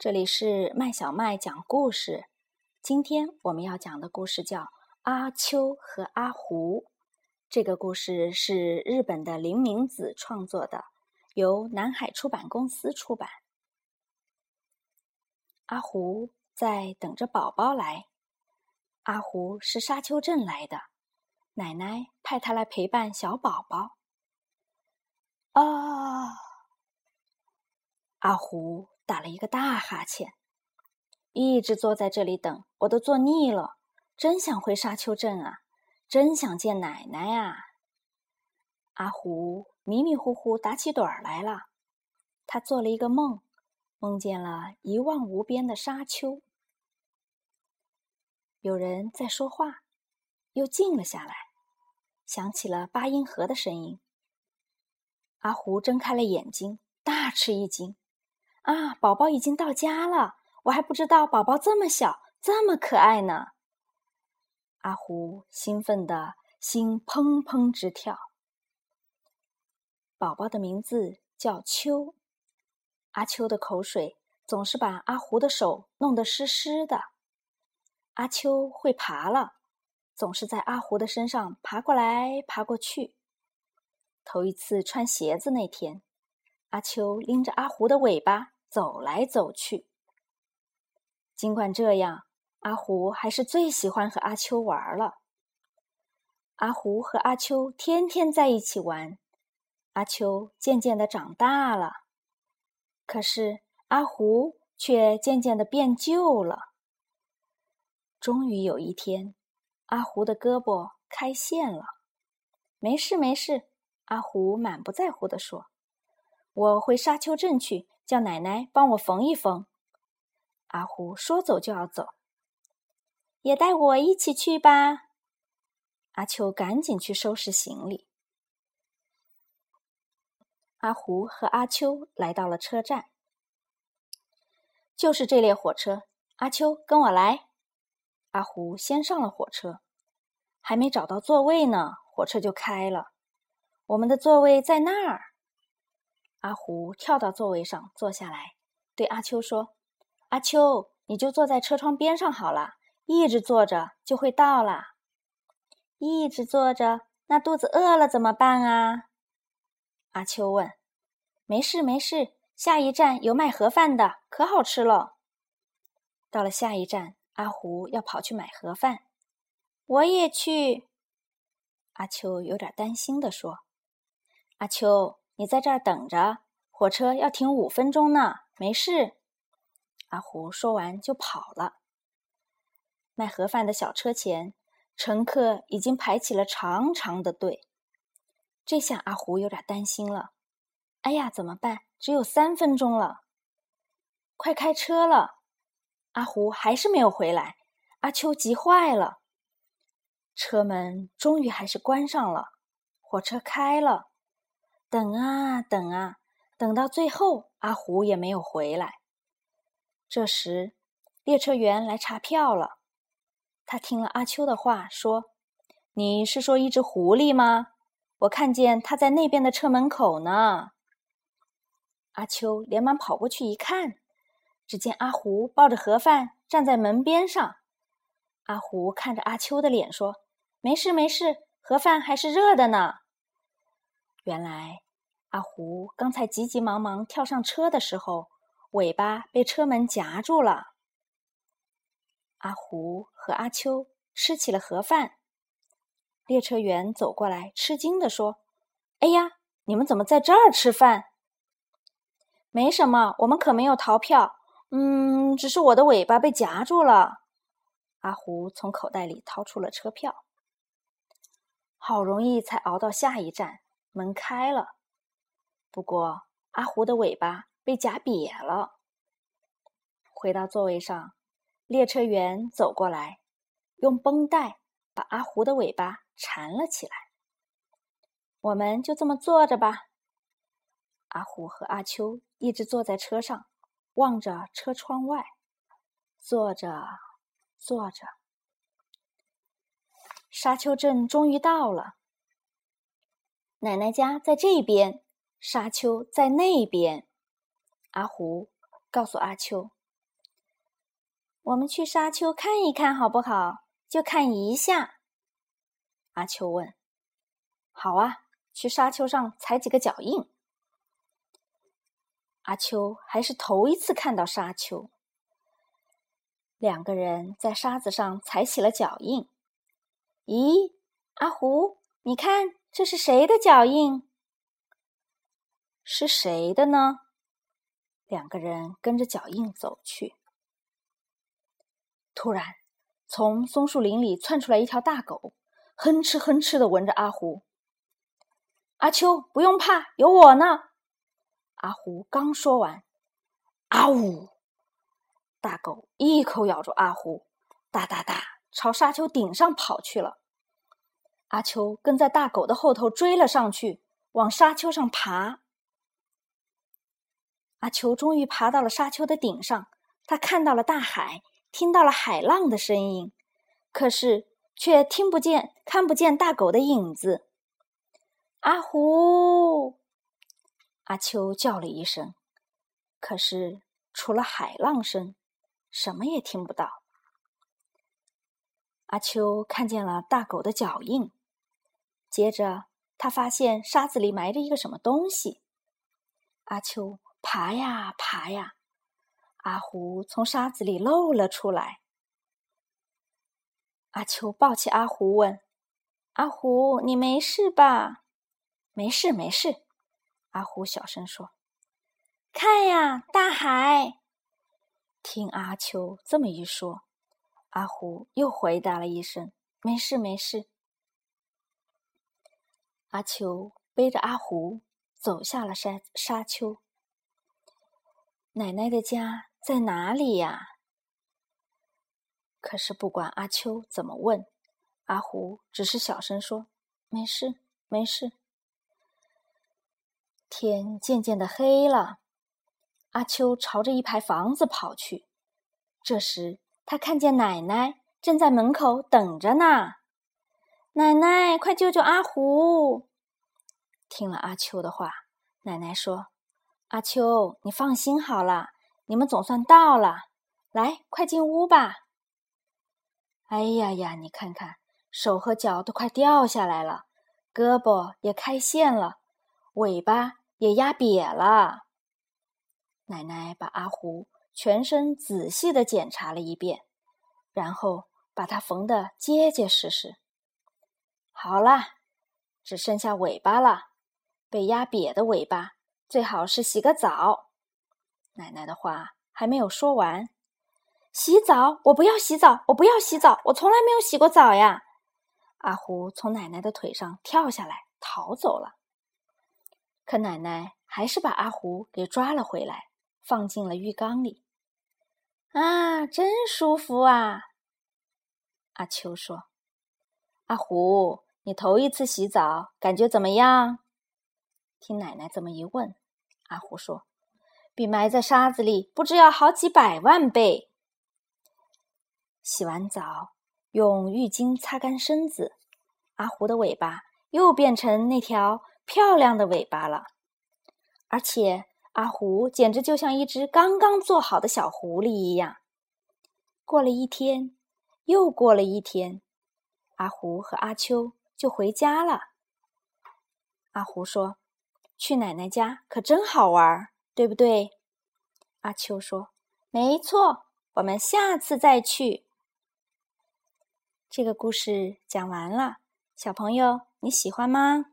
这里是麦小麦讲故事。今天我们要讲的故事叫《阿秋和阿胡》。这个故事是日本的林明子创作的，由南海出版公司出版。阿胡在等着宝宝来。阿胡是沙丘镇来的，奶奶派他来陪伴小宝宝。啊，阿胡。打了一个大哈欠，一直坐在这里等，我都坐腻了，真想回沙丘镇啊，真想见奶奶呀。阿胡迷迷糊糊打起盹儿来了，他做了一个梦，梦见了一望无边的沙丘，有人在说话，又静了下来，响起了八音盒的声音。阿胡睁开了眼睛，大吃一惊。啊，宝宝已经到家了，我还不知道宝宝这么小，这么可爱呢。阿胡兴奋的心砰砰直跳。宝宝的名字叫秋，阿秋的口水总是把阿胡的手弄得湿湿的。阿秋会爬了，总是在阿胡的身上爬过来爬过去。头一次穿鞋子那天。阿秋拎着阿胡的尾巴走来走去。尽管这样，阿胡还是最喜欢和阿秋玩了。阿胡和阿秋天天在一起玩，阿秋渐渐的长大了，可是阿胡却渐渐的变旧了。终于有一天，阿胡的胳膊开线了。没事没事，阿胡满不在乎的说。我回沙丘镇去，叫奶奶帮我缝一缝。阿胡说走就要走，也带我一起去吧。阿秋赶紧去收拾行李。阿胡和阿秋来到了车站，就是这列火车。阿秋，跟我来。阿胡先上了火车，还没找到座位呢，火车就开了。我们的座位在那儿。阿胡跳到座位上坐下来，对阿秋说：“阿秋，你就坐在车窗边上好了，一直坐着就会到啦。一直坐着，那肚子饿了怎么办啊？”阿秋问。“没事没事，下一站有卖盒饭的，可好吃了。”到了下一站，阿胡要跑去买盒饭，我也去。阿秋有点担心地说：“阿秋。”你在这儿等着，火车要停五分钟呢。没事，阿胡说完就跑了。卖盒饭的小车前，乘客已经排起了长长的队。这下阿胡有点担心了。哎呀，怎么办？只有三分钟了，快开车了！阿胡还是没有回来，阿秋急坏了。车门终于还是关上了，火车开了。等啊等啊，等到最后，阿胡也没有回来。这时，列车员来查票了。他听了阿秋的话，说：“你是说一只狐狸吗？我看见它在那边的车门口呢。”阿秋连忙跑过去一看，只见阿胡抱着盒饭站在门边上。阿胡看着阿秋的脸说：“没事没事，盒饭还是热的呢。”原来，阿胡刚才急急忙忙跳上车的时候，尾巴被车门夹住了。阿胡和阿秋吃起了盒饭。列车员走过来，吃惊地说：“哎呀，你们怎么在这儿吃饭？”“没什么，我们可没有逃票。嗯，只是我的尾巴被夹住了。”阿胡从口袋里掏出了车票。好容易才熬到下一站。门开了，不过阿胡的尾巴被夹瘪了。回到座位上，列车员走过来，用绷带把阿胡的尾巴缠了起来。我们就这么坐着吧。阿胡和阿秋一直坐在车上，望着车窗外，坐着，坐着。沙丘镇终于到了。奶奶家在这边，沙丘在那边。阿胡告诉阿秋：“我们去沙丘看一看好不好？就看一下。阿秋问。好啊，去沙丘上踩几个脚印。阿秋还是头一次看到沙丘。两个人在沙子上踩起了脚印。咦，阿胡，你看这是谁的脚印？是谁的呢？两个人跟着脚印走去。突然，从松树林里窜出来一条大狗，哼哧哼哧的闻着阿胡。阿秋，不用怕，有我呢。阿胡刚说完，啊呜！大狗一口咬住阿胡，哒哒哒，朝沙丘顶上跑去了。阿秋跟在大狗的后头追了上去，往沙丘上爬。阿秋终于爬到了沙丘的顶上，他看到了大海，听到了海浪的声音，可是却听不见、看不见大狗的影子。阿胡，阿秋叫了一声，可是除了海浪声，什么也听不到。阿秋看见了大狗的脚印，接着他发现沙子里埋着一个什么东西。阿秋。爬呀爬呀，阿胡从沙子里露了出来。阿秋抱起阿胡问：“阿胡，你没事吧？”“没事，没事。”阿胡小声说。“看呀，大海！”听阿秋这么一说，阿胡又回答了一声：“没事，没事。”阿秋背着阿胡走下了沙沙丘。奶奶的家在哪里呀？可是不管阿秋怎么问，阿胡只是小声说：“没事，没事。”天渐渐的黑了，阿秋朝着一排房子跑去。这时，他看见奶奶正在门口等着呢。奶奶，快救救阿胡！听了阿秋的话，奶奶说。阿秋，你放心好了，你们总算到了，来，快进屋吧。哎呀呀，你看看，手和脚都快掉下来了，胳膊也开线了，尾巴也压瘪了。奶奶把阿胡全身仔细的检查了一遍，然后把它缝得结结实实。好了，只剩下尾巴了，被压瘪的尾巴。最好是洗个澡。奶奶的话还没有说完，洗澡？我不要洗澡！我不要洗澡！我从来没有洗过澡呀！阿胡从奶奶的腿上跳下来，逃走了。可奶奶还是把阿胡给抓了回来，放进了浴缸里。啊，真舒服啊！阿秋说：“阿胡，你头一次洗澡，感觉怎么样？”听奶奶这么一问。阿胡说：“比埋在沙子里不知要好几百万倍。”洗完澡，用浴巾擦干身子，阿胡的尾巴又变成那条漂亮的尾巴了。而且，阿胡简直就像一只刚刚做好的小狐狸一样。过了一天，又过了一天，阿胡和阿秋就回家了。阿胡说。去奶奶家可真好玩，对不对？阿秋说：“没错，我们下次再去。”这个故事讲完了，小朋友你喜欢吗？